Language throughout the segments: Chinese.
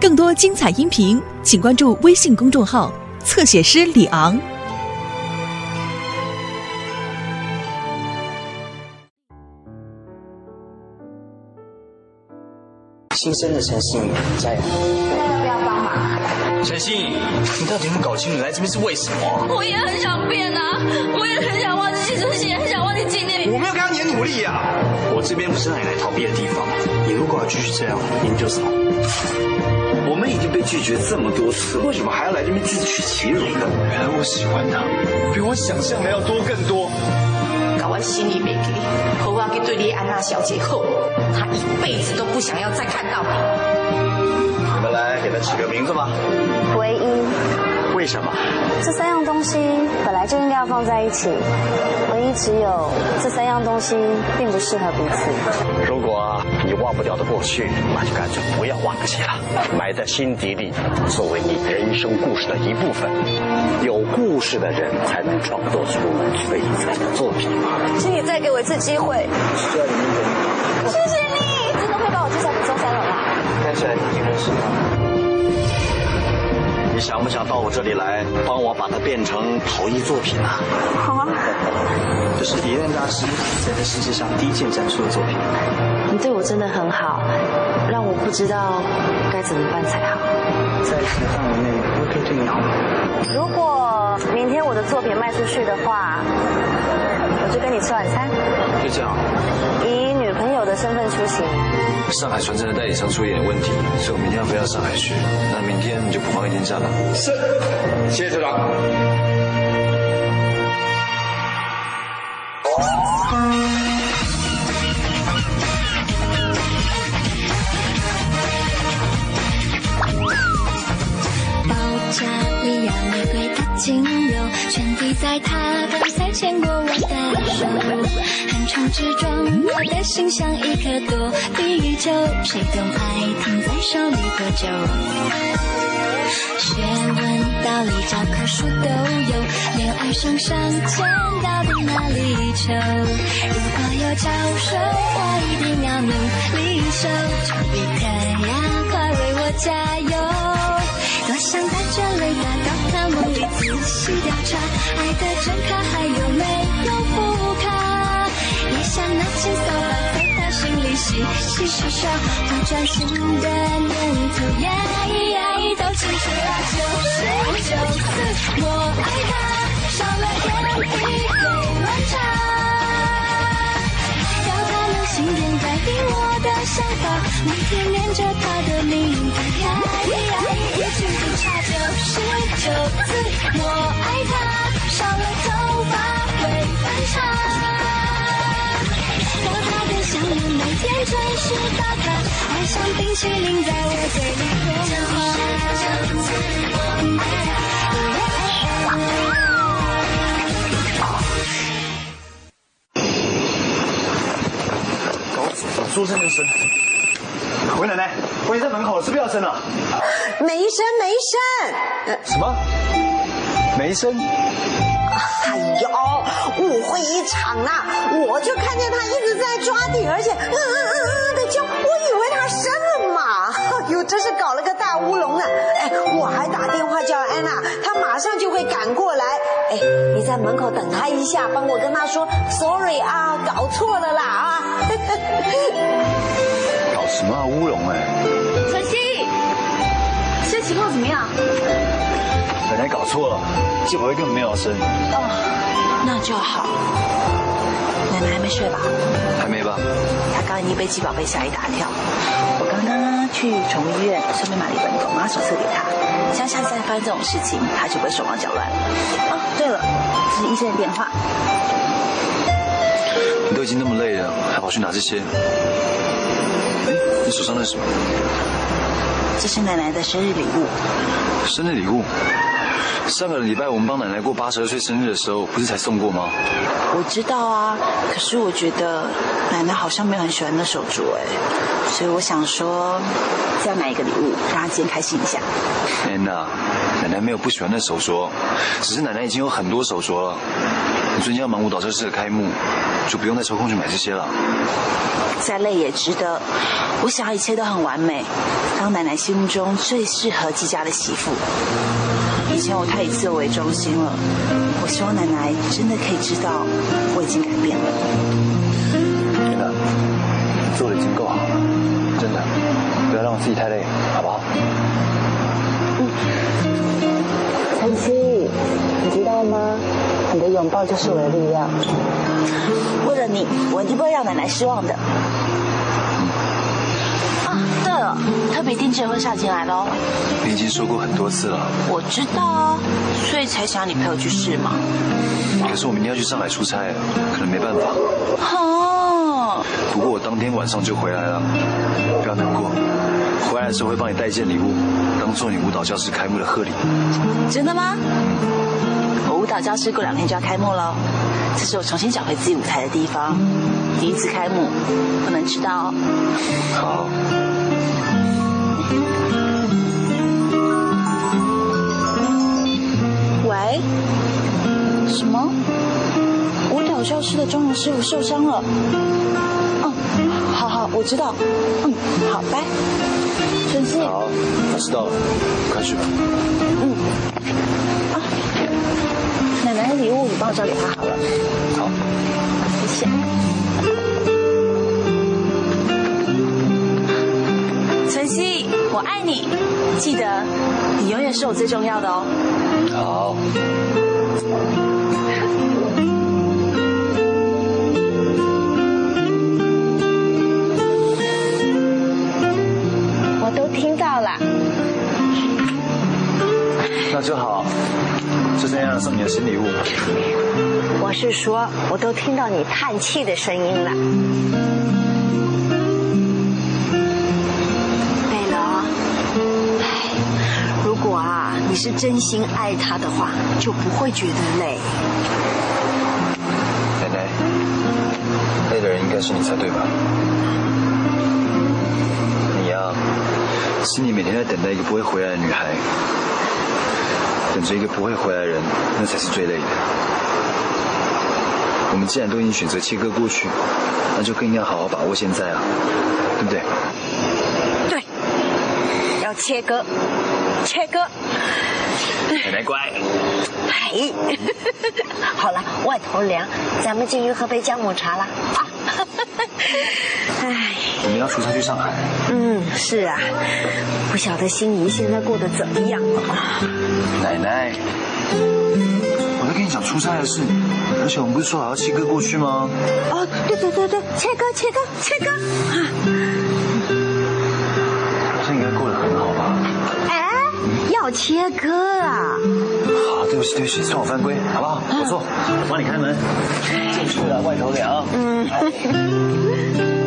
更多精彩音频，请关注微信公众号“侧写师李昂”。新生的陈信宇，加油！要不要帮忙？陈信宇，你到底有没有搞清楚来这边是为什么？我也很想变啊，我也很想忘记青春期，很想忘记纪念。我没有看到你的努力呀！我这边不是让你来逃避的地方。你如果要继续这样，你就什么？我们已经被拒绝这么多次，为什么还要来这边自取其辱呢？原来我喜欢他，比我想象的要多更多。搞完心里没给，何况给对丽安娜小姐后，她一辈子都不想要再看到你。我们来给她起个名字吧。唯一，为什么？这三样东西本来就应该要放在一起，唯一只有这三样东西并不适合彼此。如果你忘不掉的过去，那就干脆不要忘记了，埋在心底里，作为你人生故事的一部分。有故事的人才能创作出璀璨的作品。请你再给我一次机会。谢谢你，真的会把我介绍给周三了啦。看起来你已经认识他。你想不想到我这里来，帮我把它变成陶艺作品啊？好啊，这是狄仁大师在这世界上第一件展出的作品。你对我真的很好，让我不知道该怎么办才好。在一定范围内，我可以对你好吗？如果明天我的作品卖出去的话，我就跟你吃晚餐，就这样。以女朋友的身份出行。上海传承的代理商出一点问题，所以我明天要飞到上海去。那明天你就补放一天假吧。是，谢谢社长。瑰的精油，全滴在他的才牵过我的手。横冲直撞，我的心像一颗躲避球，谁懂爱停在手里多久？学问、道理、教科书都有，恋爱上上签到底哪里求？如果有教授，我一定要努力修，丘比特呀，快为我加油！去调查，爱的真卡还有没有副卡？也想拿起扫把在他心里洗洗刷刷，不专心的念头呀呀，都清楚啦。九十九次我爱他，少了点一会乱查。要他能心电感应我的想法，每天念着他的名字呀呀，一句不差九十九次。我爱他，少了头发会反差。要他的香吻每天准时打卡，爱像冰淇淋在我嘴里融搞死了，说生就生。回奶奶，我已经在门口了，是不是要生了？没生没生，什么？没生？哎呦，误会一场啊！我就看见他一直在抓地，而且嗯嗯嗯嗯的叫，我以为他生了嘛。哎呦，真是搞了个大乌龙啊！哎，我还打电话叫安娜，她马上就会赶过来。哎，你在门口等她一下，帮我跟她说 sorry 啊，搞错了啦啊！搞什么啊乌龙哎？晨曦，现在情况怎么样？本来搞错了，季宝威根本没有生。哦，那就好。奶奶还没睡吧？还没吧？她刚已经被鸡宝贝吓一大跳。我刚刚呢去宠物医院，顺便买了一本狗妈手册给她，像下次再发生这种事情，她就不会手忙脚乱了。哦，对了，这是医生的电话。你都已经那么累了，还跑去拿这些？哎，你手上那是什么？这是奶奶的生日礼物。生日礼物？上个礼拜我们帮奶奶过八十二岁生日的时候，不是才送过吗？我知道啊，可是我觉得奶奶好像没有很喜欢那手镯哎，所以我想说，再买一个礼物，让她今天开心一下。安娜，奶奶没有不喜欢那手镯，只是奶奶已经有很多手镯了。你最近要忙舞蹈教室的开幕，就不用再抽空去买这些了。再累也值得。我想要一切都很完美，当奶奶心目中最适合季家的媳妇。以前我太以自我为中心了，我希望奶奶真的可以知道我已经改变了。真的，你做的已经够好了，真的，不要让我自己太累，好不好？嗯晨曦，你知道吗？你的拥抱就是我的力量。为了你，我一定不会让奶奶失望的。特别定制的婚纱进来了哦。你已经说过很多次了，我知道啊，所以才想你陪我去试嘛。可是我明天要去上海出差，可能没办法。哦，不过我当天晚上就回来了，不要难过。回来的时候会帮你带一件礼物，当做你舞蹈教室开幕的贺礼。真的吗？我舞蹈教室过两天就要开幕了，这是我重新找回自己舞台的地方。第一次开幕，不能迟到哦。好。喂？什么？舞蹈教室的妆容师傅受伤了？嗯，好好，我知道。嗯，好，拜。晨曦。好，我知道了，快去吧。嗯。啊，奶奶的礼物你帮我交给她好了。好。谢谢。晨曦，我爱你，记得你永远是我最重要的哦。好。我都听到了。那就好，就这样送你的新礼物。我是说，我都听到你叹气的声音了。是真心爱他的话，就不会觉得累。奶奶，累的人应该是你才对吧？你呀、是你每天在等待一个不会回来的女孩，等着一个不会回来的人，那才是最累的。我们既然都已经选择切割过去，那就更应该好好把握现在啊，对不对？对，要切割，切割。奶奶乖。嘿，好了，外头凉，咱们进去喝杯姜母茶了。啊，哎，我们要出差去上海，嗯，是啊，不晓得心仪现在过得怎么样啊？奶奶，我在跟你讲出差的事，而且我们不是说好要切割过去吗？哦，对对对对，切割切割切割啊！要切割啊！好，对不起对不起，算我犯规，好不好？我坐，我帮你开门。进去了，外头凉。嗯。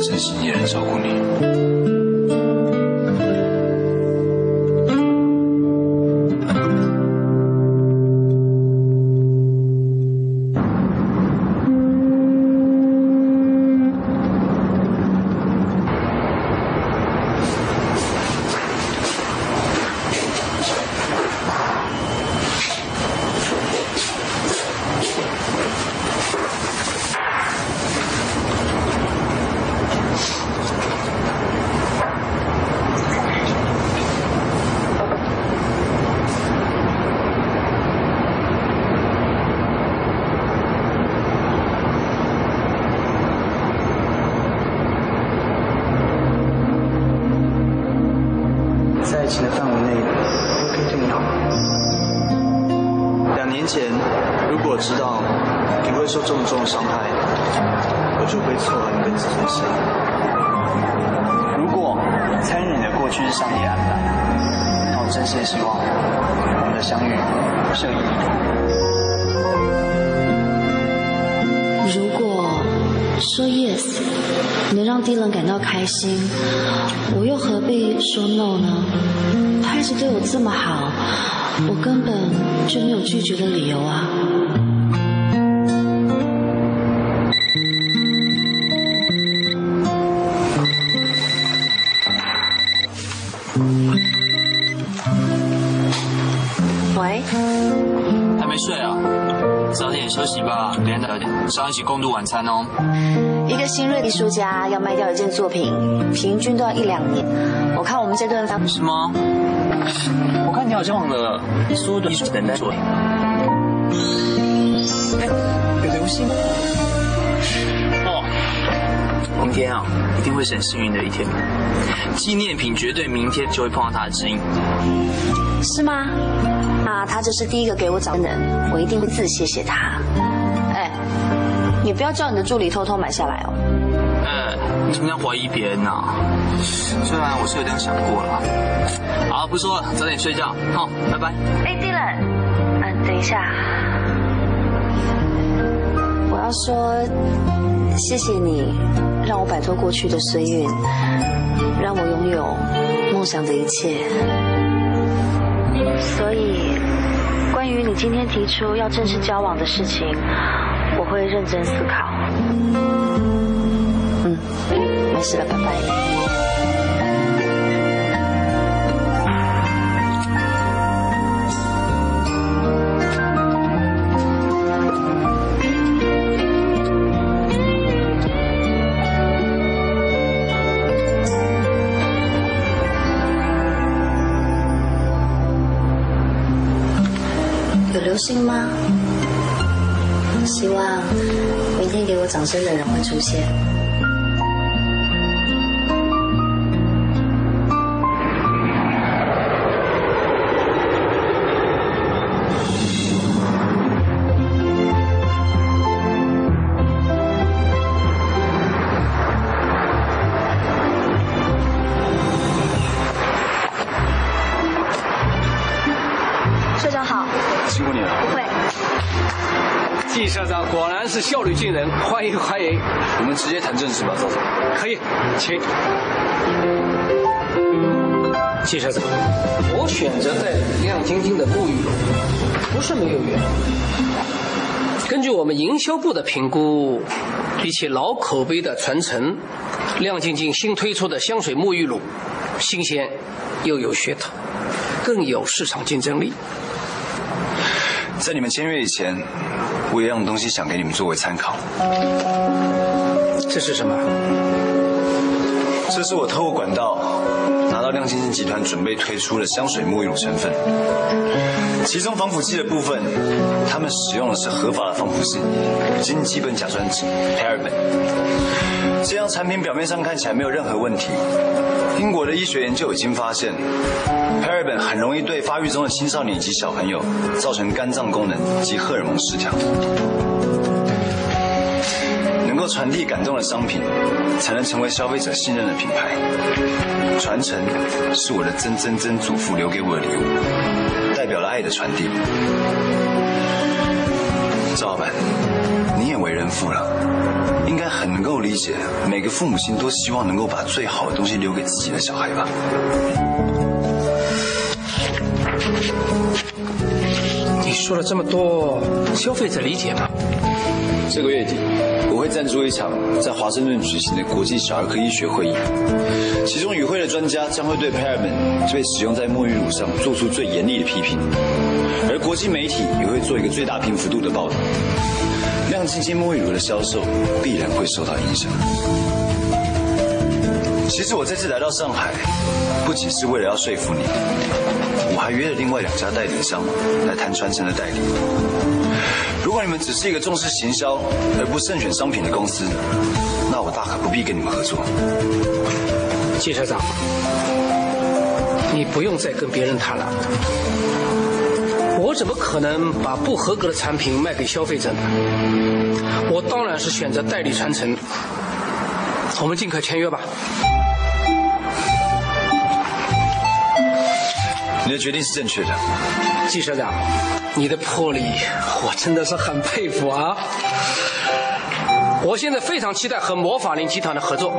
真心一人照顾你。起共度晚餐哦。一个新锐艺术家要卖掉一件作品，平均都要一两年。我看我们这顿饭是吗？我看你好像忘了所有的艺术等待作品。哎，有流星哦！明天啊，一定会是很幸运的一天。纪念品绝对明天就会碰到他的指引。是吗？那他就是第一个给我找的人，我一定会自谢谢他。哎，你不要叫你的助理偷偷买下来哦。哎，你怎么样怀疑别人呢？虽然我是有点想过了。好，不说了，早点睡觉。好，拜拜。哎，Dylan，嗯，等一下，我要说谢谢你，让我摆脱过去的岁运，让我拥有梦想的一切。所以，关于你今天提出要正式交往的事情，我会认真思考。嗯，没事了，拜拜。有流星吗？希望明天给我掌声的人会出现。请。季社长，我选择代理亮晶晶的沐浴露，不是没有原因。根据我们营销部的评估，比起老口碑的传承，亮晶晶新推出的香水沐浴露，新鲜又有噱头，更有市场竞争力。在你们签约以前，我有样东西想给你们作为参考。这是什么？这是我透过管道拿到亮晶晶集团准备推出的香水沐浴乳成分，其中防腐剂的部分，他们使用的是合法的防腐剂金基本甲酸酯 （paraben）。这样产品表面上看起来没有任何问题。英国的医学研究已经发现，paraben 很容易对发育中的青少年及小朋友造成肝脏功能及荷尔蒙失调。能够传递感动的商品，才能成为消费者信任的品牌。传承是我的曾曾曾祖父留给我的礼物，代表了爱的传递。赵老板，你也为人父了，应该很能够理解，每个父母亲都希望能够把最好的东西留给自己的小孩吧。你说了这么多，消费者理解吗？这个月底，我会赞助一场在华盛顿举行的国际小儿科医学会议，其中与会的专家将会对 Paraben 被使用在沐浴乳上做出最严厉的批评，而国际媒体也会做一个最大篇幅度的报道。亮晶晶沐浴乳的销售必然会受到影响。其实我这次来到上海，不仅是为了要说服你，我还约了另外两家代理商来谈传承的代理。如果你们只是一个重视行销而不慎选商品的公司，那我大可不必跟你们合作。季社长，你不用再跟别人谈了。我怎么可能把不合格的产品卖给消费者呢？我当然是选择代理传承。我们尽快签约吧。你的决定是正确的，季社长，你的魄力我真的是很佩服啊！我现在非常期待和魔法林集团的合作，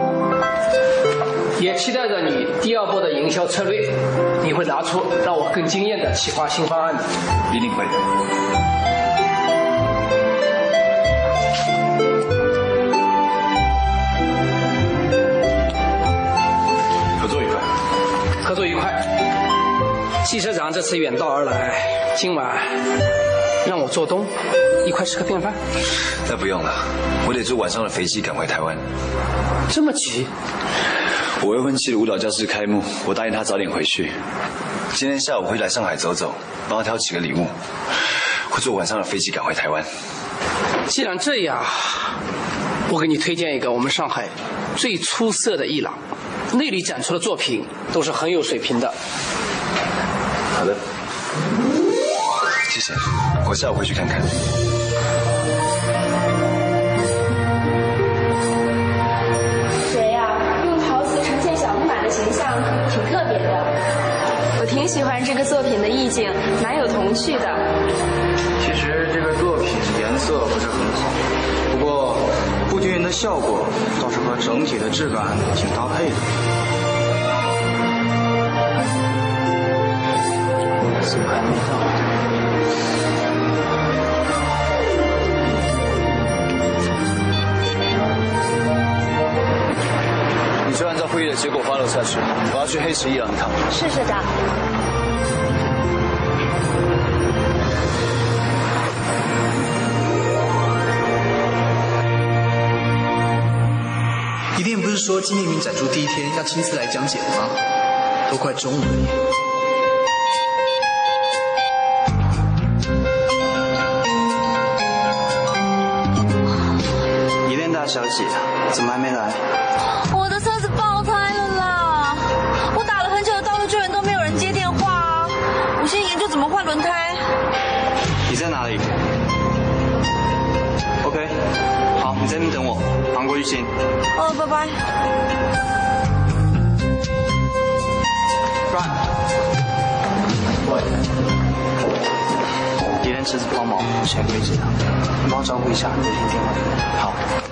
也期待着你第二波的营销策略，你会拿出让我更惊艳的企划新方案的。一定会。季社长这次远道而来，今晚让我做东，一块吃个便饭。那不用了，我得坐晚上的飞机赶回台湾。这么急？我未婚妻的舞蹈教室开幕，我答应她早点回去。今天下午会来上海走走，帮她挑几个礼物。会坐晚上的飞机赶回台湾。既然这样，我给你推荐一个我们上海最出色的艺廊，那里展出的作品都是很有水平的。好的，谢谢，我下午回去看看。谁呀？用陶瓷呈现小木马的形象，挺特别的。我挺喜欢这个作品的意境，蛮有童趣的。其实这个作品颜色不是很好，不过不均匀的效果倒是和整体的质感挺搭配的。怎么还没到？你就按照会议的结果发落下去，我要去黑石一廊一趟。是社长。一定不是说纪念品展出第一天要亲自来讲解的吗？都快中午了抛锚，现在可以接他，你帮我照顾一下，我先电话给他。好。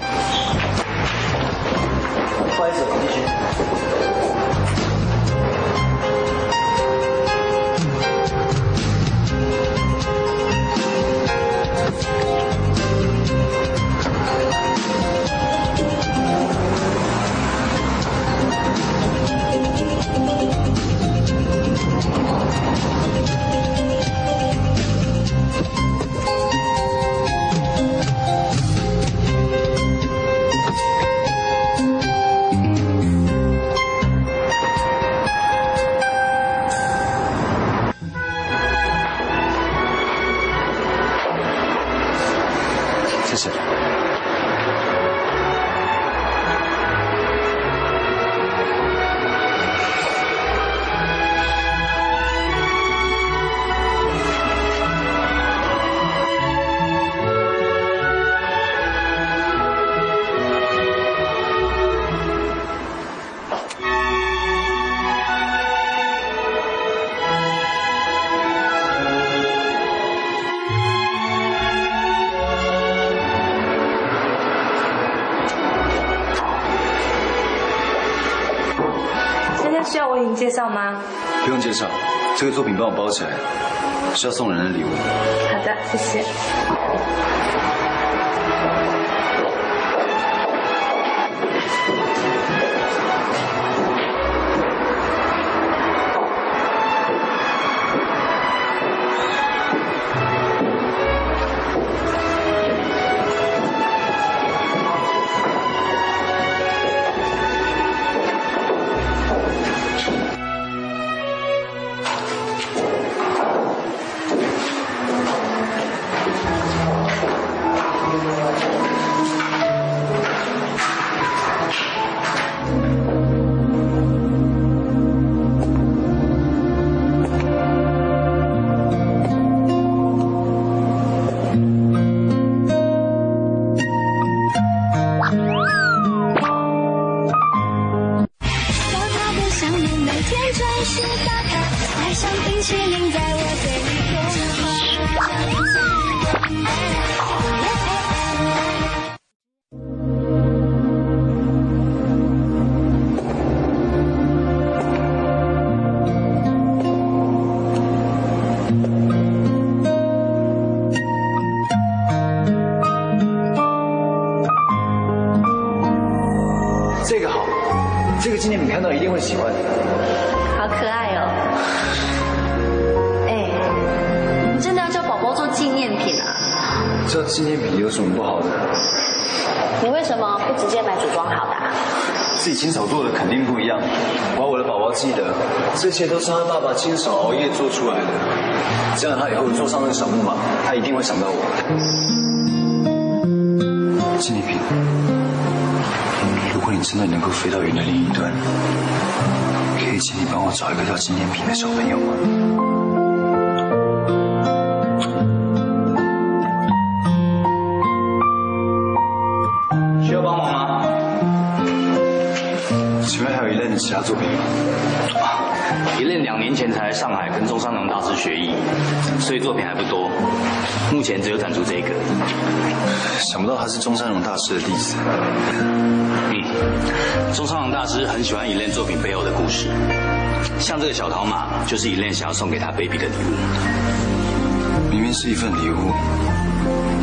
你帮我包起来，是要送人的礼物。好的，谢谢。这个纪念品看到一定会喜欢。好可爱哦！哎，你们真的要叫宝宝做纪念品啊？做纪念品有什么不好的？你为什么不直接买组装好的啊？自己亲手做的肯定不一样。我要我的宝宝记得，这些都是他爸爸亲手熬夜做出来的。这样他以后坐上那个小木马，他一定会想到我。纪念品，真的能够飞到云的另一端，可以请你帮我找一个叫纪念品的小朋友吗？需要帮忙吗？请问还有一类的其他作品吗？一练两年前才来上海跟中山龙大师学艺，所以作品还不多。目前只有展出这个。想不到他是中山龙大师的弟子。嗯，中山龙大师很喜欢以练作品背后的故事，像这个小桃马就是以练想要送给他 baby 的礼物。明明是一份礼物，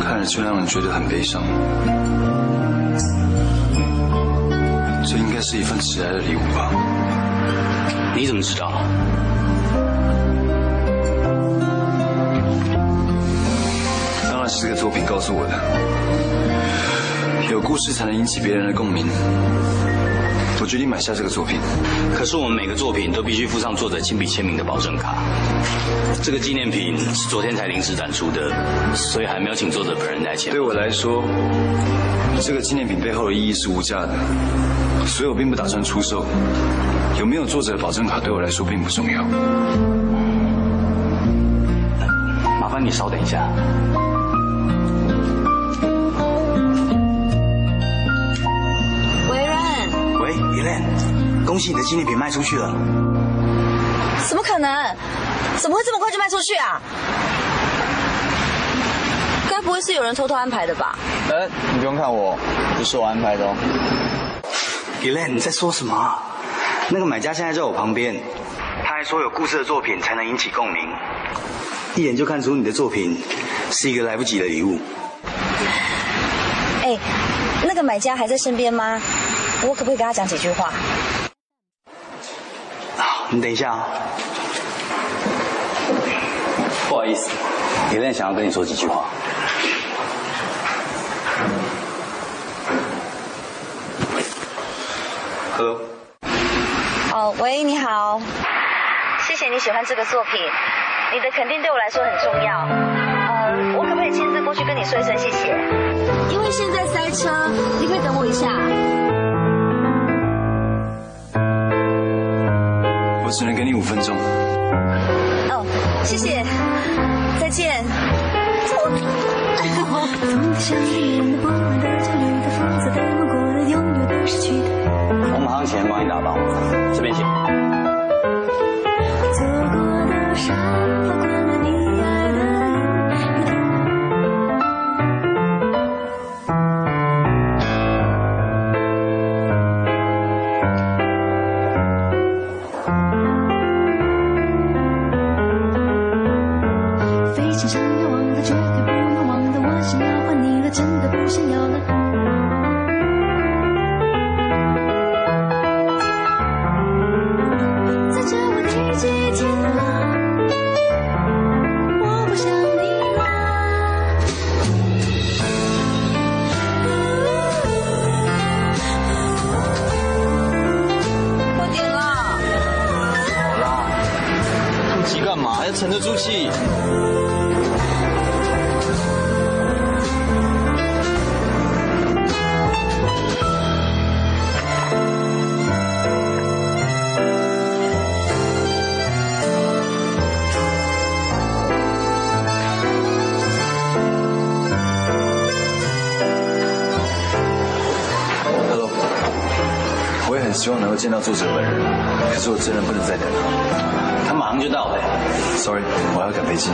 看着就让人觉得很悲伤。这应该是一份迟来的礼物吧？你怎么知道？作品告诉我的。有故事才能引起别人的共鸣。我决定买下这个作品。可是我们每个作品都必须附上作者亲笔签名的保证卡。这个纪念品是昨天才临时展出的，所以还没有请作者本人来签。对我来说，这个纪念品背后的意义是无价的，所以我并不打算出售。有没有作者的保证卡对我来说并不重要。麻烦你稍等一下。你的纪念品卖出去了。怎么可能？怎么会这么快就卖出去啊？该不会是有人偷偷安排的吧？哎，你不用看我，不是我安排的哦。伊莲，你在说什么啊？那个买家现在在我旁边，他还说有故事的作品才能引起共鸣，一眼就看出你的作品是一个来不及的礼物。哎，那个买家还在身边吗？我可不可以跟他讲几句话？你等一下啊，不好意思，伊莲想要跟你说几句话。Hello，哦，喂，你好，谢谢你喜欢这个作品，你的肯定对我来说很重要。呃，我可不可以亲自过去跟你说一声谢谢？因为现在塞车，你可以等我一下。只能给你五分钟。哦，谢谢，再见。我马上请人帮你打包，这边请。在等他，马上就到了。Sorry，我要赶飞机。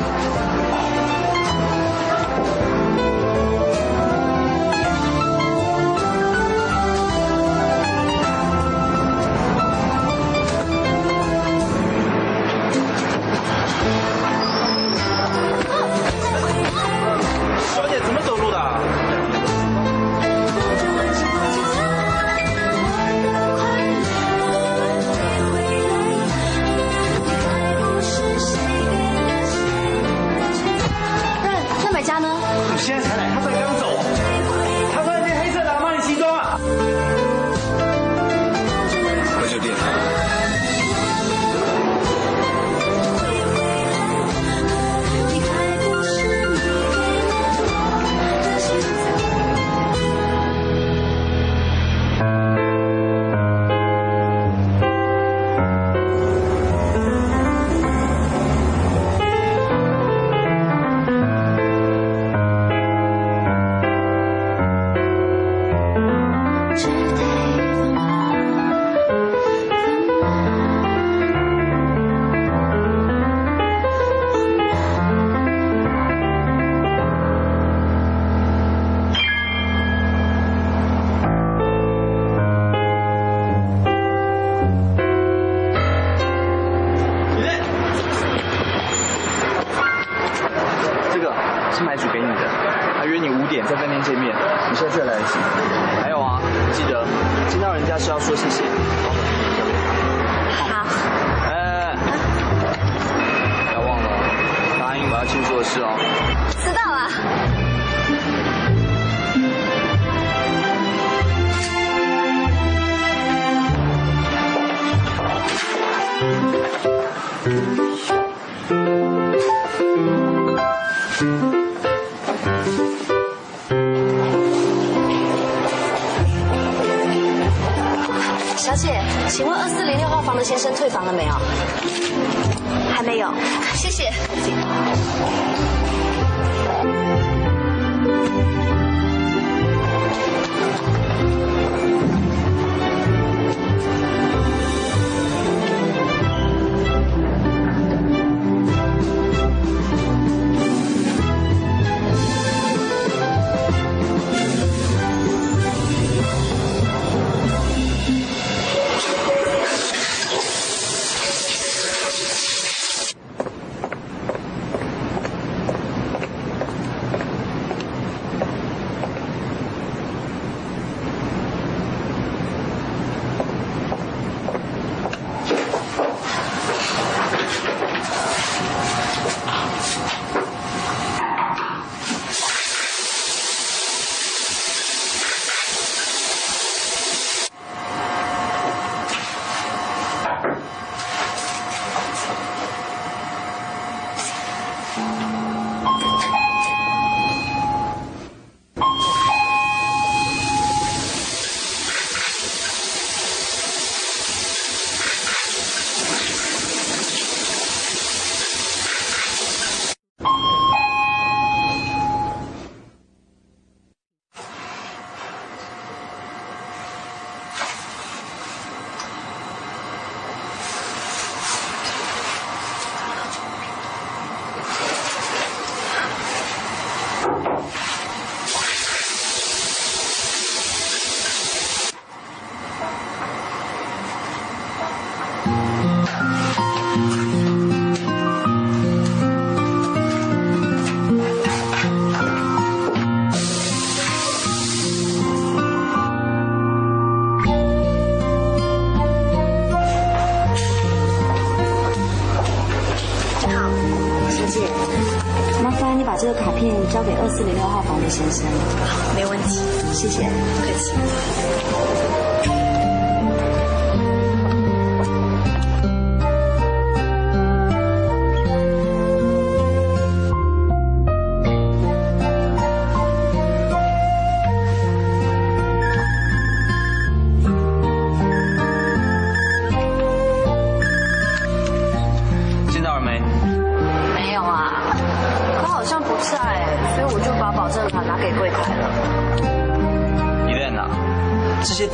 谢谢。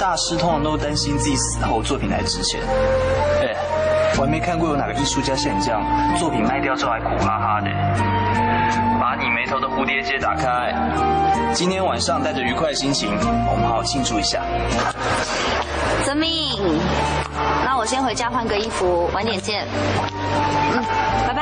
大师通常都担心自己死后作品才值钱。哎，我还没看过有哪个艺术家像你这样，作品卖掉之后还苦哈哈的。把你眉头的蝴蝶结打开，今天晚上带着愉快的心情，我们好好庆祝一下。泽明，那我先回家换个衣服，晚点见。嗯，拜拜。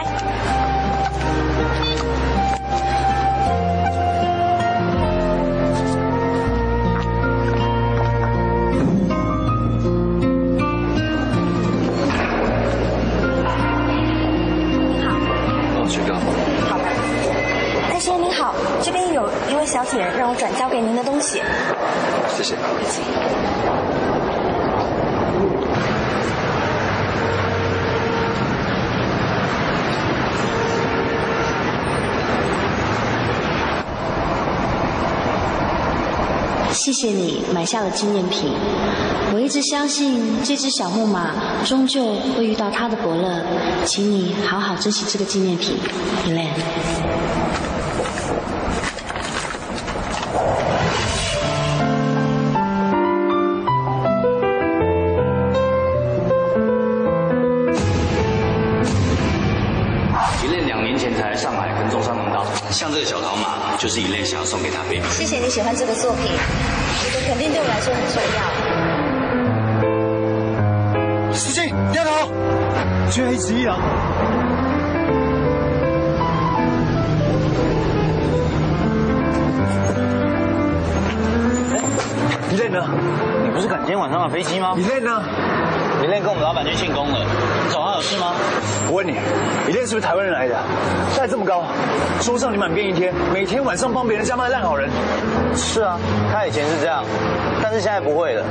位小姐让我转交给您的东西。谢谢。谢谢你买下了纪念品，我一直相信这只小木马终究会遇到它的伯乐，请你好好珍惜这个纪念品，Elaine。就是一类想要送给他 baby。谢谢你喜欢这个作品，我觉得肯定对我来说很重要。司机，掉头！最后一旨意啊！你累呢？你不是赶今天晚上的飞机吗？你累呢？你累跟我们老板去庆功了？我问你，你练是不是台湾人来的？带这么高，桌上你满编一天，每天晚上帮别人加班的烂好人。是啊，他以前是这样，但是现在不会了。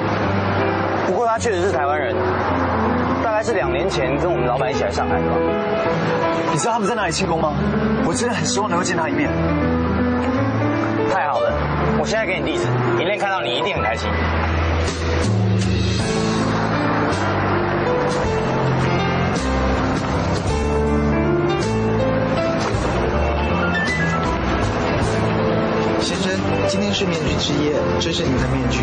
不过他确实是台湾人，大概是两年前跟我们老板一起来上海的吧。你知道他们在哪里庆功吗？我真的很希望能够见他一面。太好了，我现在给你地址，一练看到你一定很开心。今天是面具之夜，这是你的面具。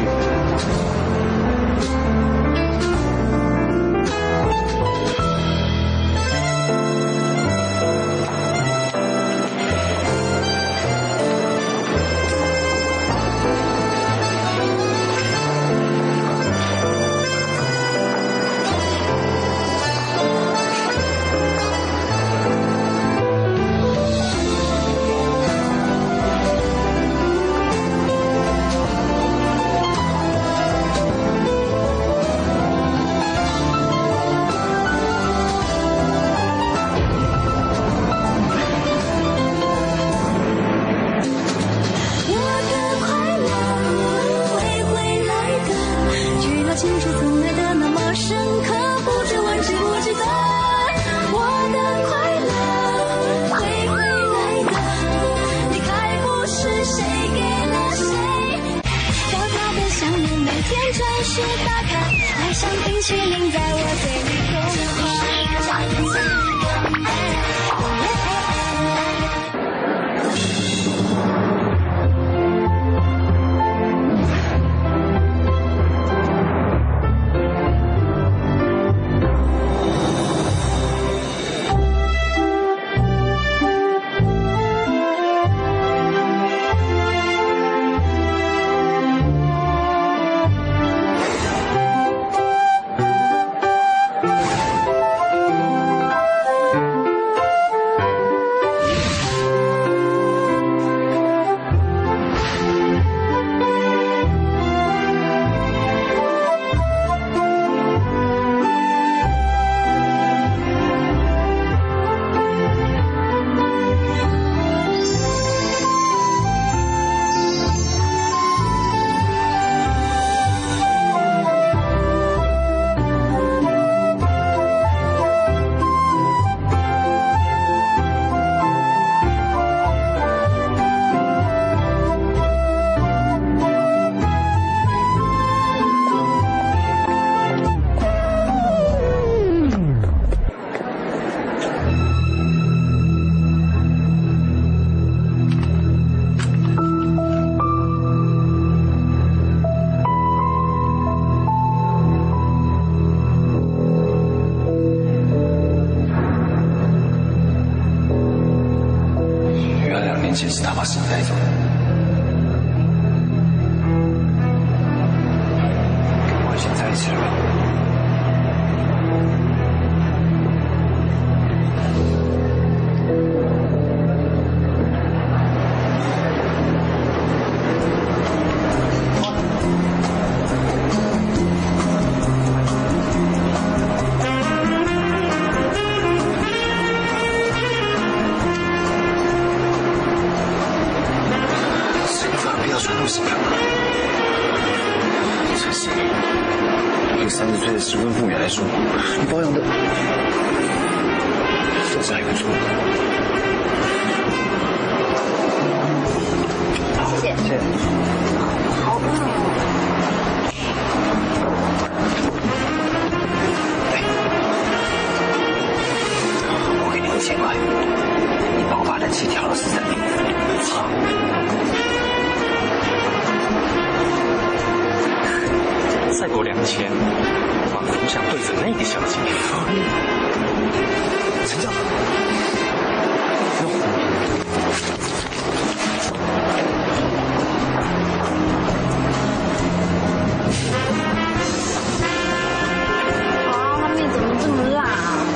这么辣啊！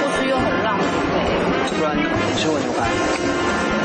不吃又很浪费。不然你吃我牛排。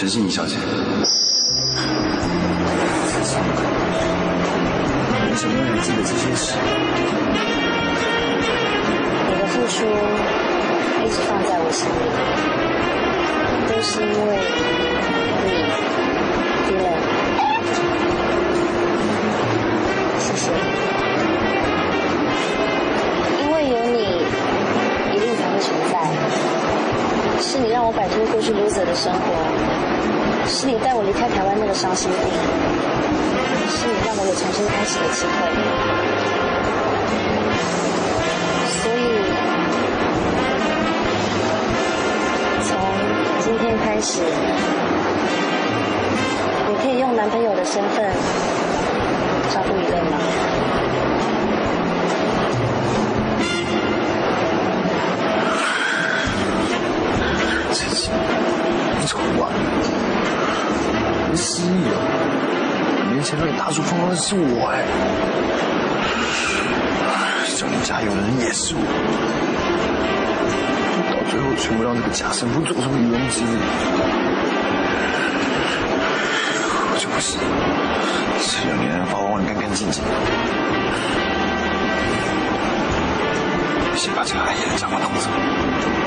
陈欣怡小姐，我想问你自己这些事。你的付出一直放在我心里，都是因为你，对。谢谢。是你让我摆脱过去 loser 的生活，是你带我离开台湾那个伤心地，是你让我有重新开始的机会。所以，从今天开始，你可以用男朋友的身份照顾一个吗？完了没新意了五年前被大叔封号的是我哎叫你加油的人也是我到最后全部让那个假神父做成了原子我就不信了只要你能把我忘干干净净先把这个阿姨的账户偷走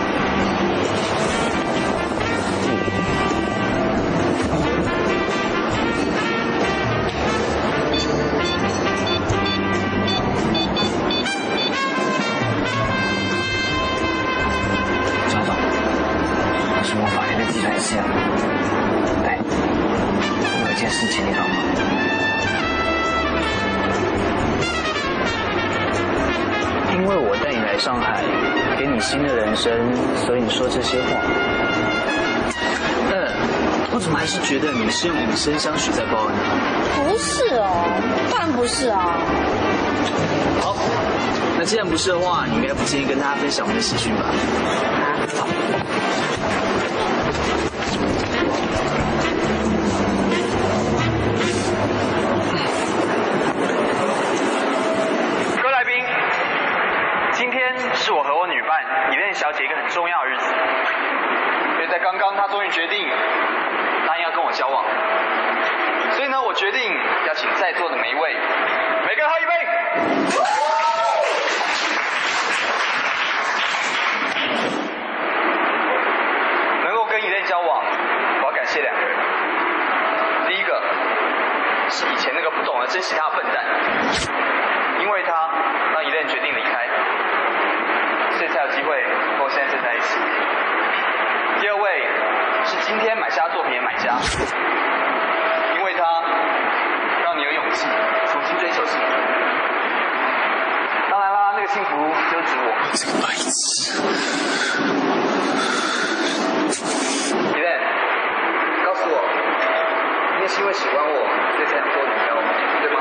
所以你说这些话。嗯，我怎么还是觉得你是用以身相许在报恩？不是哦，当然不是啊。好，那既然不是的话，你应该不介意跟大家分享我们的喜讯吧？好。刚刚他终于决定答应要跟我交往，所以呢，我决定要请在座的每一位，每个人喝一杯。能够跟以恋交往，我要感谢两个人。第一个是以前那个不懂得珍惜她的笨蛋，因为他让一恋决定离开，所以才有机会跟我现在站在一起。第二位是今天买下作品的买家，因为他让你有勇气重新追求幸福。当然啦，那个幸福就是指我。这个白痴。一恋，告诉我，你也是因为喜欢我，所以才想做女朋友，对吗？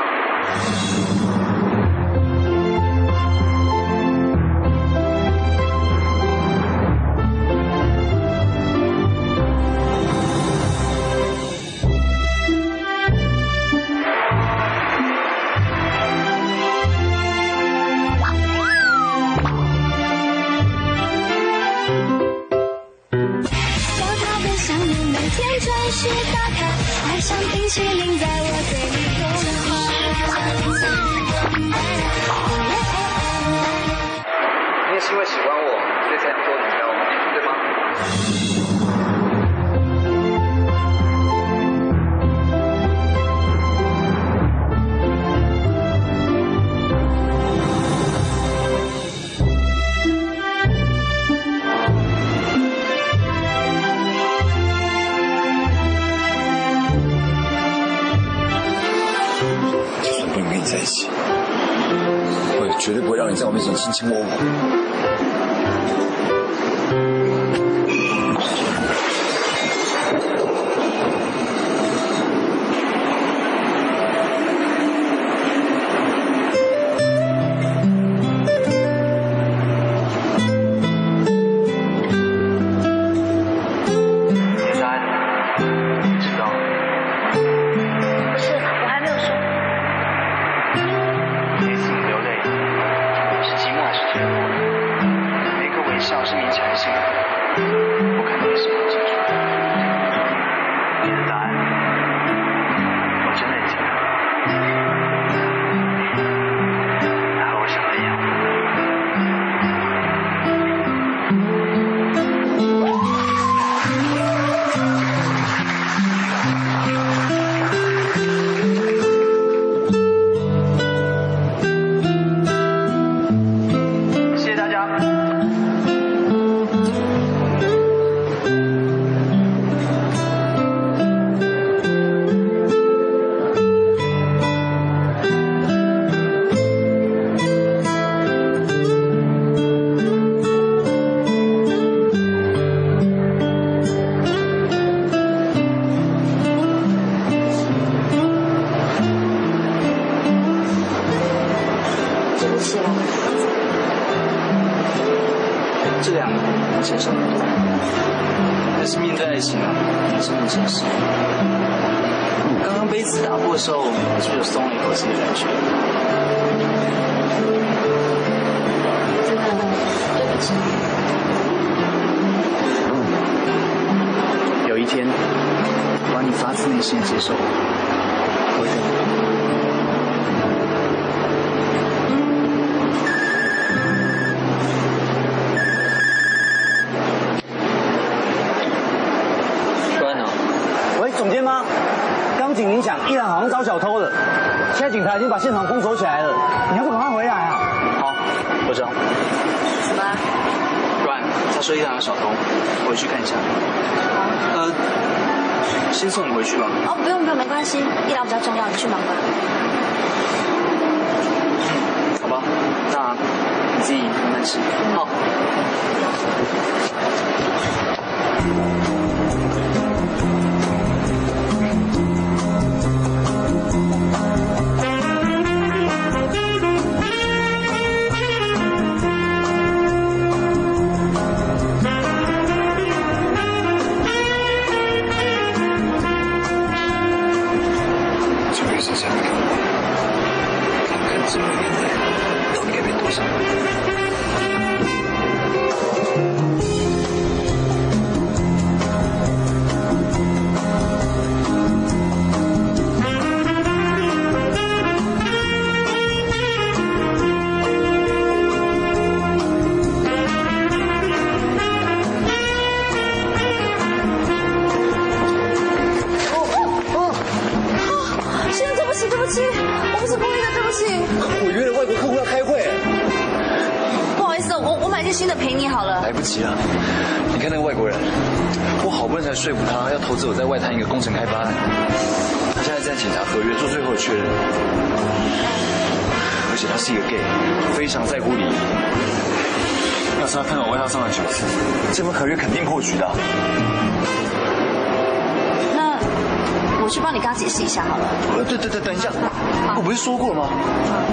说过吗？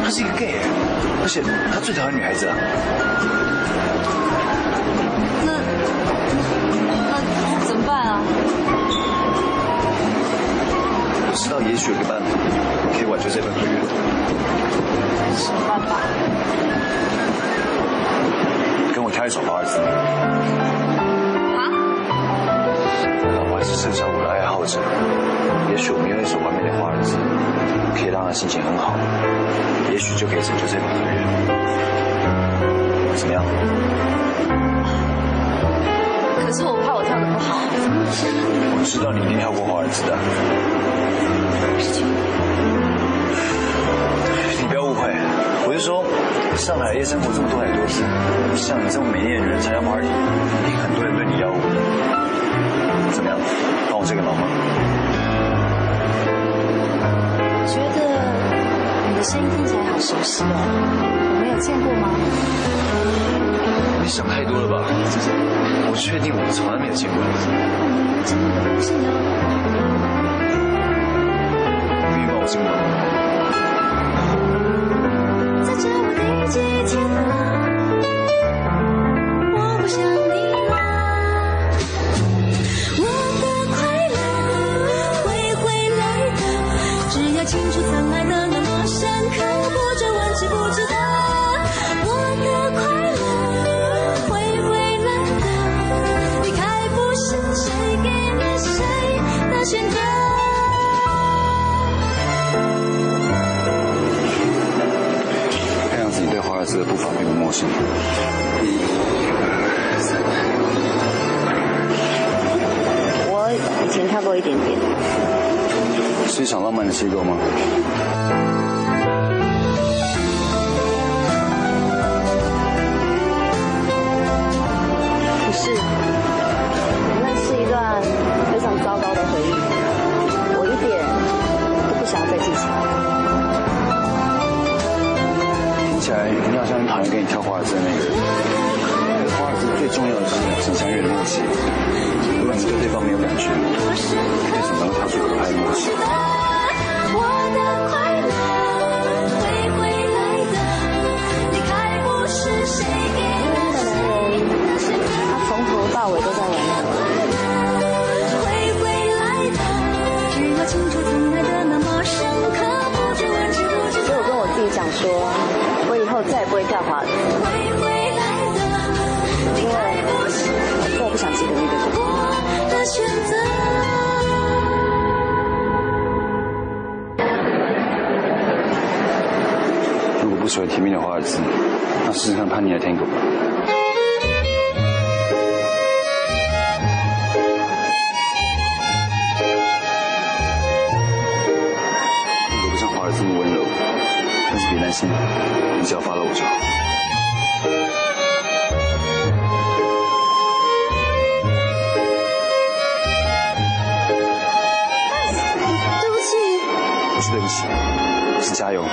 他是一个 gay，而且他最讨厌女孩子了。那那怎么办啊？我知道，也许有个办法可以挽救这份合约。什么办法？跟我跳一首华尔兹。啊？我还是盛下我的爱好者，也许我们有一首完美的华尔兹。可以让他心情很好。也许就可以拯救这帮人怎么样？可是我怕我跳的不好。我知道你一定跳过华尔兹的。你不要误会我是说上海夜生活这么多很多次像你这么美丽的女人才华丽一定很多人对你耀怎么样？帮我这个忙。声音听起来好熟悉哦，我没有见过吗？你想太多了吧？我确定我们从来没有见过。真的不是你。你把我。对不起加油。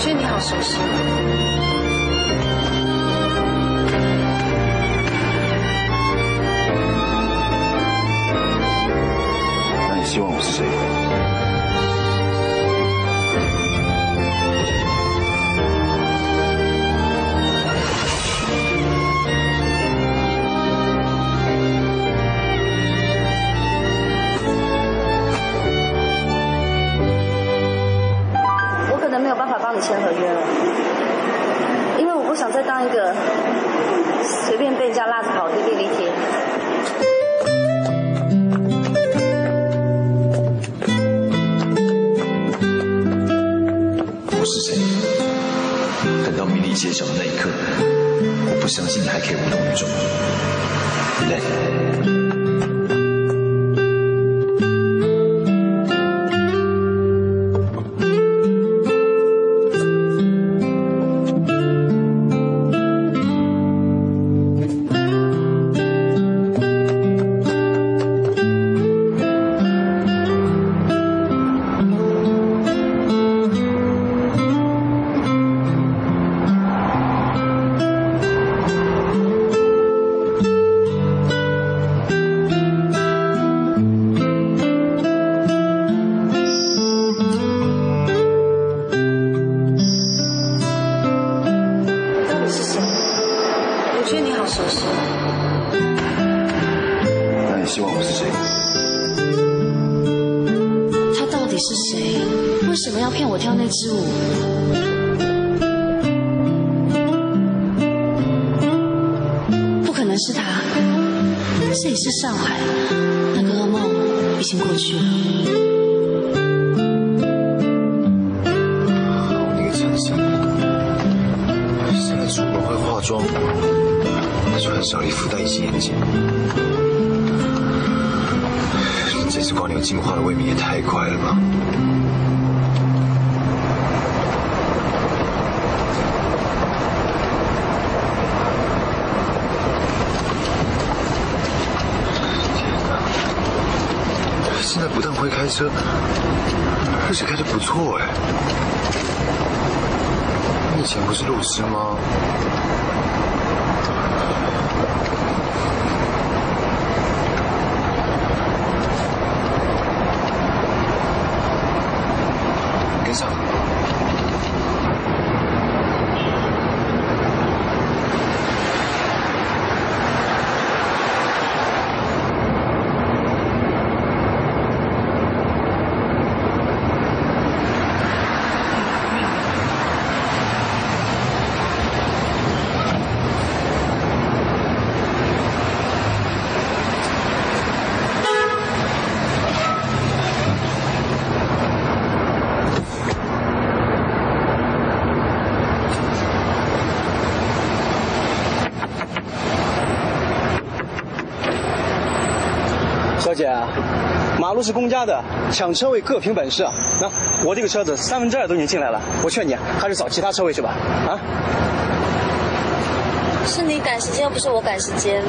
我觉得你好熟悉会开车。而且开的不错哎。你以前不是路痴吗？马路是公家的，抢车位各凭本事啊。那我这个车子三分之二都已经进来了，我劝你还是找其他车位去吧。啊？是你赶时间，又不是我赶时间，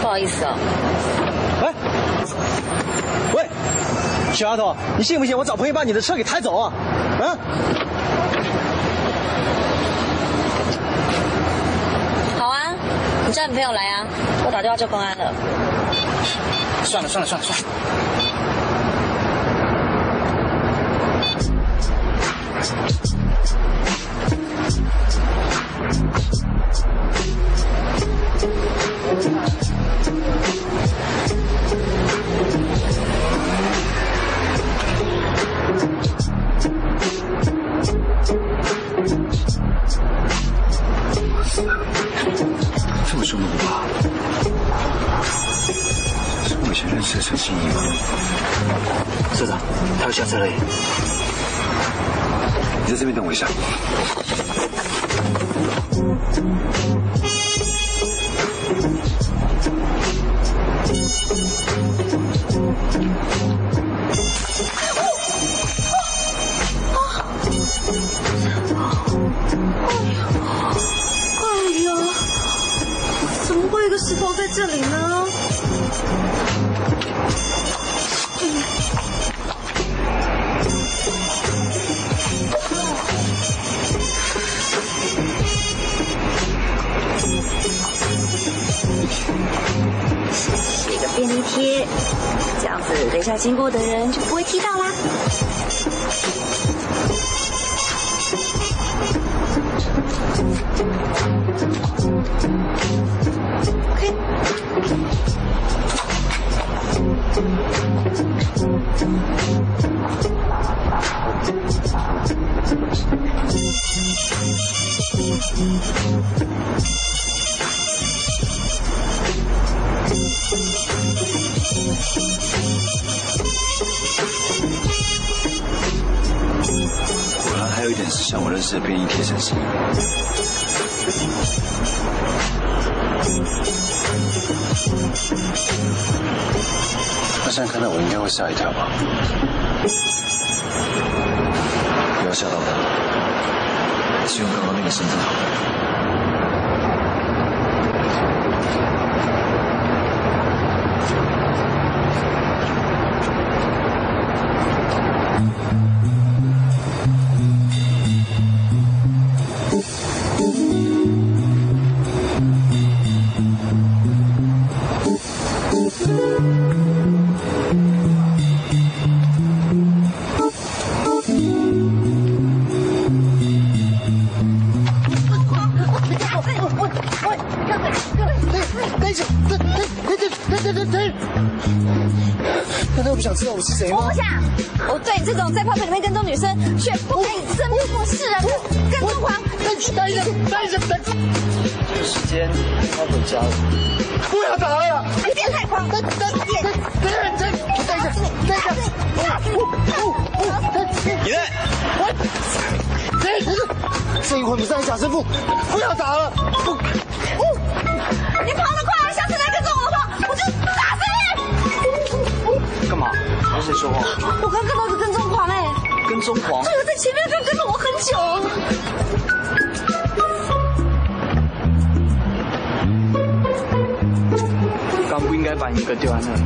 不好意思哦。喂，喂，小丫头，你信不信我找朋友把你的车给抬走啊？啊？好啊，你叫你朋友来啊，我打电话叫公安了。算了算了算了算了。不要打了！你变态狂！等等等等等等等一下，等一下。你在？我，等等，这一会你是假师傅，不要打了！不，你跑得快，下次再跟踪我的话，我就打死你！干嘛？跟谁说话？我刚看到一个跟踪狂哎，跟踪狂这？个在前面跟跟了我很久。该把你一个丢在那里。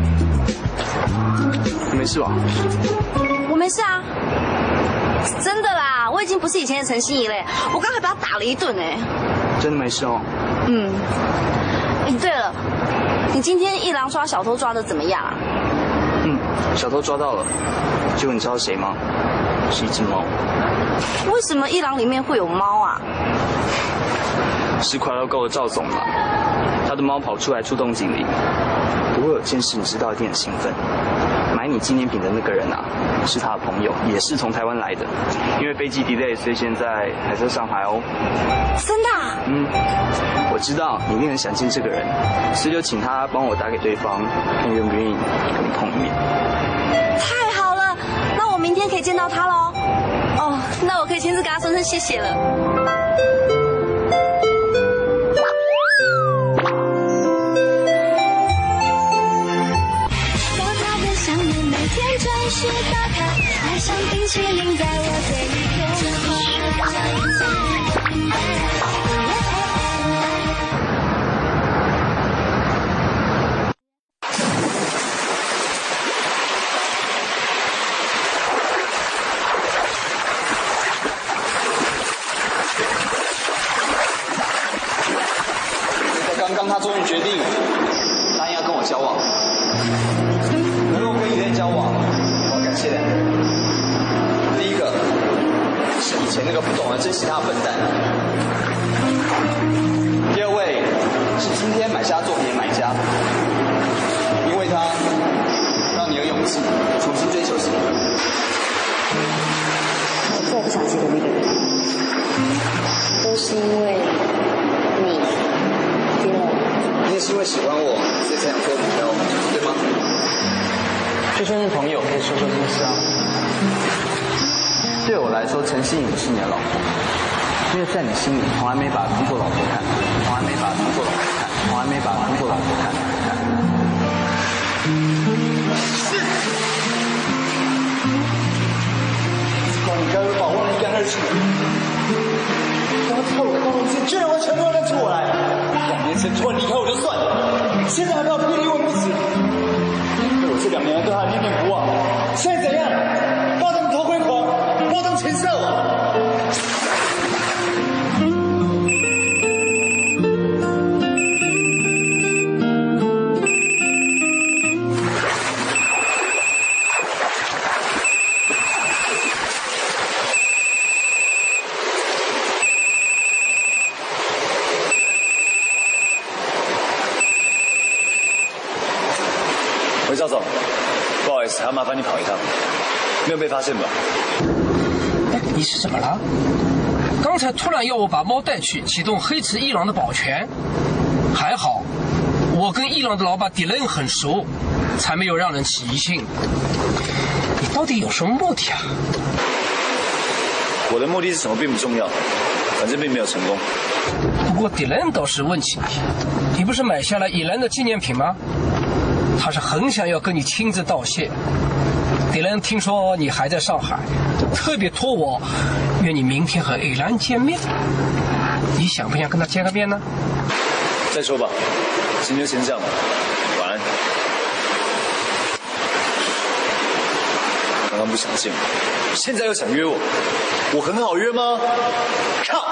你没事吧？我没事啊，真的啦，我已经不是以前的陈心怡嘞，我刚才把他打了一顿哎。真的没事哦。嗯，哎，对了，你今天一狼抓小偷抓的怎么样啊？嗯，小偷抓到了。结果你知道谁吗？是一只猫。为什么一郎里面会有猫啊？是快乐购的赵总嘛？他的猫跑出来出动警力。不过有件事你知道一定很兴奋，买你纪念品的那个人啊，是他的朋友，也是从台湾来的。因为飞机 delay，所以现在还在上海哦。真的啊？嗯，我知道你一定很想见这个人，所以就请他帮我打给对方，看愿不愿意跟你碰一面。太好了，那我明天可以见到他喽。哦，那我可以亲自跟他说声谢谢了。别打卡爱像冰淇淋在我嘴里来说，陈心颖是你的老婆，因为在你心里从来没把她当做老婆看，从来没把她当做老婆看，从来没把她当做老婆看。你该会把握的一干二净。刚才我居然完全部认出我来，两年前突然离开我就算了，现在还要霹雳问不止。对我这两年对他念念不忘，现在怎样？我当偷窥狂，把我当禽兽。然要我把猫带去启动黑池一郎的保全，还好，我跟一郎的老板迪伦很熟，才没有让人起疑心。你到底有什么目的啊？我的目的是什么并不重要，反正并没有成功。不过迪伦倒是问起你，你不是买下了伊兰的纪念品吗？他是很想要跟你亲自道谢。迪伦听说你还在上海，特别托我约你明天和以兰见面。你想不想跟他见个面呢？再说吧，今天先这样吧，晚安。刚刚不想见我，现在又想约我，我很好约吗？靠！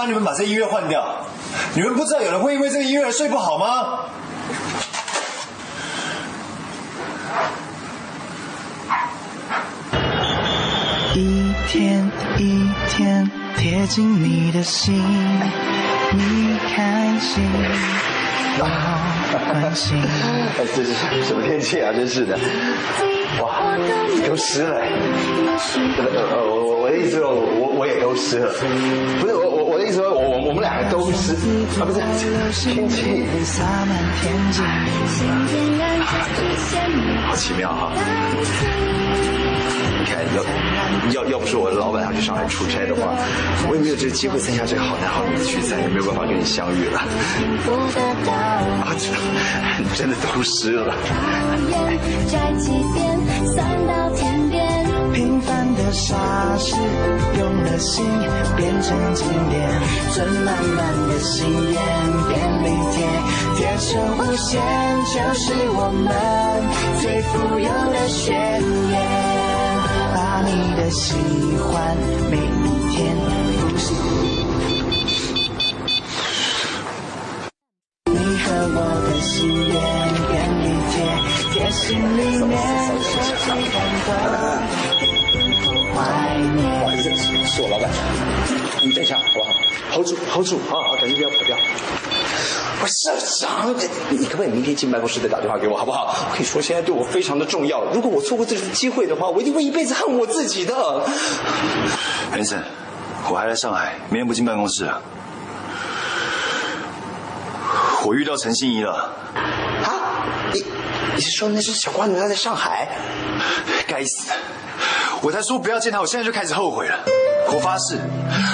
烦你们把这音乐换掉？你们不知道有人会因为这个音乐而睡不好吗？一天一天贴近你的心，你开心，我关心。哎，这是什么天气啊？真是的，哇，都湿了。呃，我我我的意思说，我我也都湿了。不是我我我的意思说，我我我们两个都是啊，不是天气。好奇妙哈！你看，要要要不是我的老板要去上海出差的话，我也没有这个机会参加这个好男好女的聚餐，也没有办法跟你相遇了。啊，真的都湿了。平凡的傻事，用了心变成经典，存满满的心愿便利贴，贴成无限，就是我们最富有的宣言。把你的喜欢每一天复习。你和我的心愿，心里面收集很多怀念。不好意思，是我老板。你等一下好不好？hold 住，hold 住啊！好，赶紧不要跑掉。我是社长，你你可不可以明天进办公室再打电话给我，好不好？我跟你说，现在对我非常的重要。如果我错过这次机会的话，我一定会一辈子恨我自己的。林森，我还在上海，明天不进办公室啊。我遇到陈心怡了。啊？你你是说那只小瓜女她在上海？该死！我才说不要见她，我现在就开始后悔了。我发誓，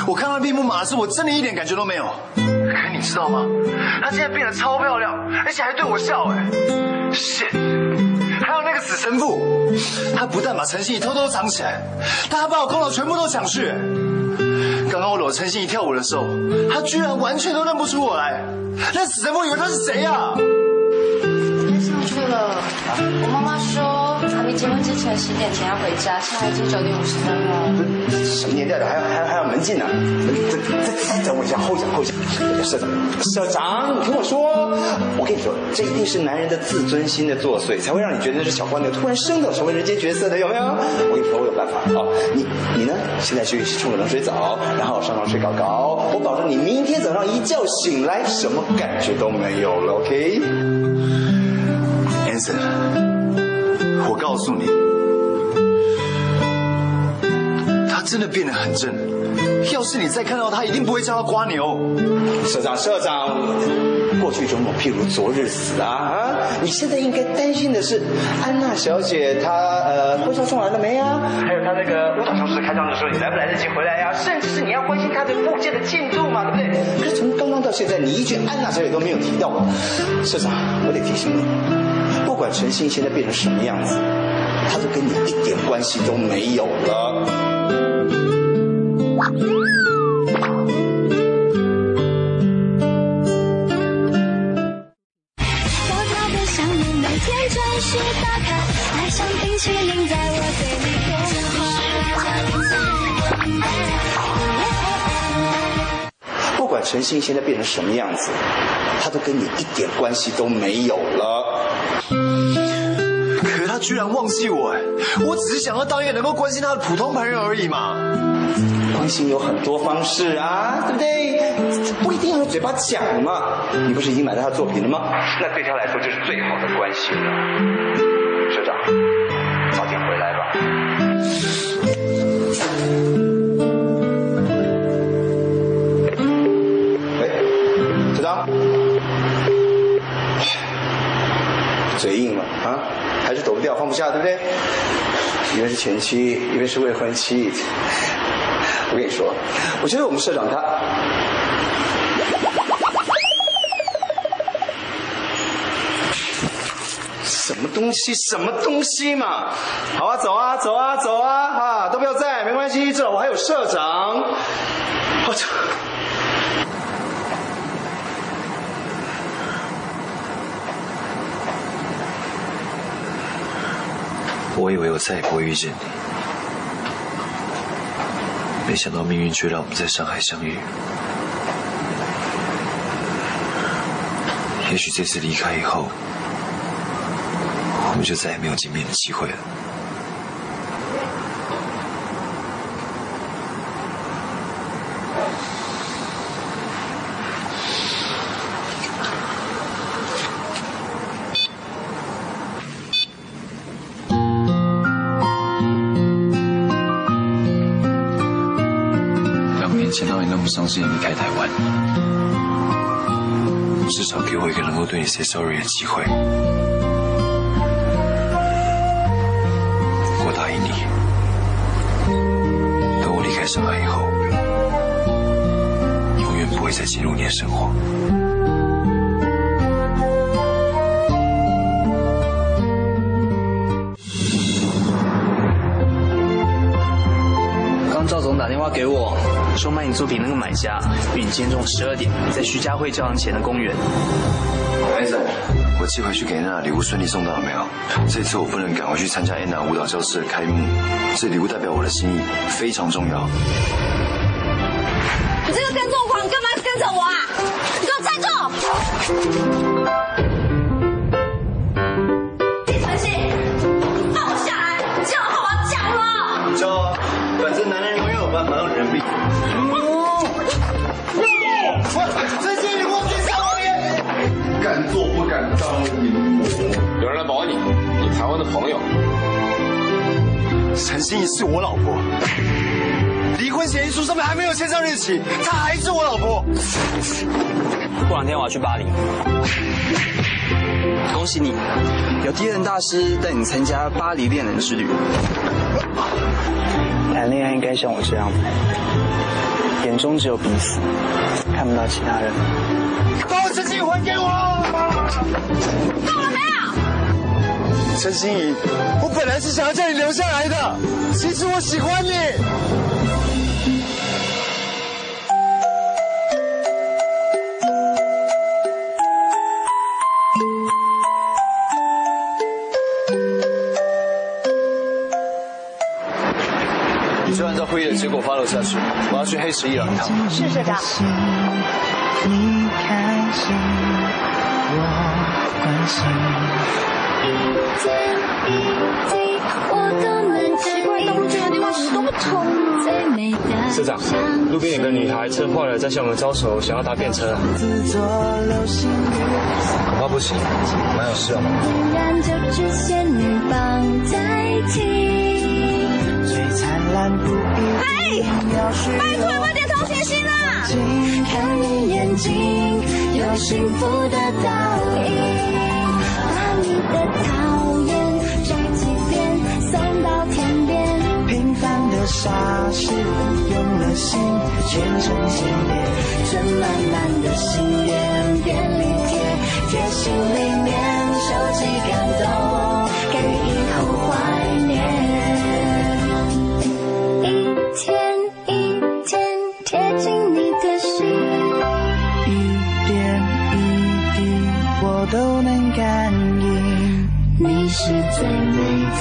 我看到闭幕马是我真的一点感觉都没有。可你知道吗？她现在变得超漂亮，而且还对我笑哎！shit！还有那个个死神父，他不但把陈心怡偷偷藏起来，他还把我功劳全部都抢去。刚刚我搂陈心怡跳舞的时候，他居然完全都认不出我来。那死神父以为他是谁啊？我妈妈说，还没结婚之前十点前要回家，现在已经九点五十分了。什么年代了，还要还要还要门禁呢？再再等我一下，候一下，候一下。社长，社长，你听我说，我跟你说，这一定是男人的自尊心的作祟，才会让你觉得那是小花牛突然升等成为人间角色的，有没有？我跟你说，我有办法啊！你你呢？现在去冲个冷水澡，然后上床睡高高，我保证你明天早上一觉醒来，什么感觉都没有了，OK？Anson，我告诉你，他真的变得很正。要是你再看到他，一定不会叫他瓜牛。社长，社长，过去种种譬如昨日死啊啊！你现在应该担心的是安娜小姐她呃婚纱送来了没啊？还有她那个舞蹈教室开张的时候，你来不来得及回来呀、甚至是你要关心她的复健的进度嘛，对不对？可是从刚刚到现在，你一句安娜小姐都没有提到。社长，我得提醒你，不管陈信现在变成什么样子，他都跟你一点关系都没有了。高高的项目每天准时打卡，爱像冰淇淋在我嘴里变化。不管陈信现在变成什么样子，他都跟你一点关系都没有了。居然忘记我，哎，我只是想要当一个能够关心他的普通朋友而已嘛。关心有很多方式啊，对不对？不一定要用嘴巴讲嘛。你不是已经买到他作品了吗？那对他来说就是最好的关心了。社长，早点回来吧。喂，社长，嘴硬放不下，对不对？一个是前妻，一个是未婚妻。我跟你说，我觉得我们社长他，什么东西，什么东西嘛？好啊，走啊，走啊，走啊，啊，都不要在，没关系，至少我还有社长。我操！我以为我再也不会遇见你，没想到命运却让我们在上海相遇。也许这次离开以后，我们就再也没有见面的机会了。伤心离开台湾，至少给我一个能够对你 say sorry 的机会。我答应你，等我离开上海以后，永远不会再进入你的生活。我，说买你作品那个买家约你今天中午十二点在徐家汇教堂前的公园。艾森，我寄回去给安娜的礼物顺利送到了没有？这次我不能赶回去参加安娜舞蹈教室的开幕，这礼物代表我的心意，非常重要。你这个跟踪狂，你干嘛跟着我啊？你给我站住！心怡是我老婆，离婚协议书上面还没有签上日期，她还是我老婆。过两天我要去巴黎，恭喜你，有第人大师带你参加巴黎恋人之旅。谈恋爱应该像我这样，眼中只有彼此，看不到其他人。把我陈心怡还给我！够了没有？陈心怡，我本来是想要叫你留下来的，其实我喜欢你。你就按照会议的结果发落下去，我要去黑石一郎一趟。是社长。你开心，我关心。一点一滴，我都能的社长，路边有个女孩车坏了，在向我们招手，想要搭便车。恐怕不行，蛮有事拜托，快点同情心啦！看你眼睛，有幸福的倒影，的讨厌摘几片，送到天边。平凡的傻事，用了心变成经典。存满满的心愿便利贴，贴心里面收集感动，给以后怀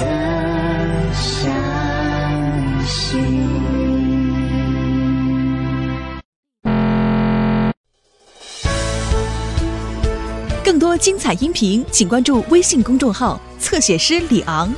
的相信。更多精彩音频，请关注微信公众号“侧写师李昂”。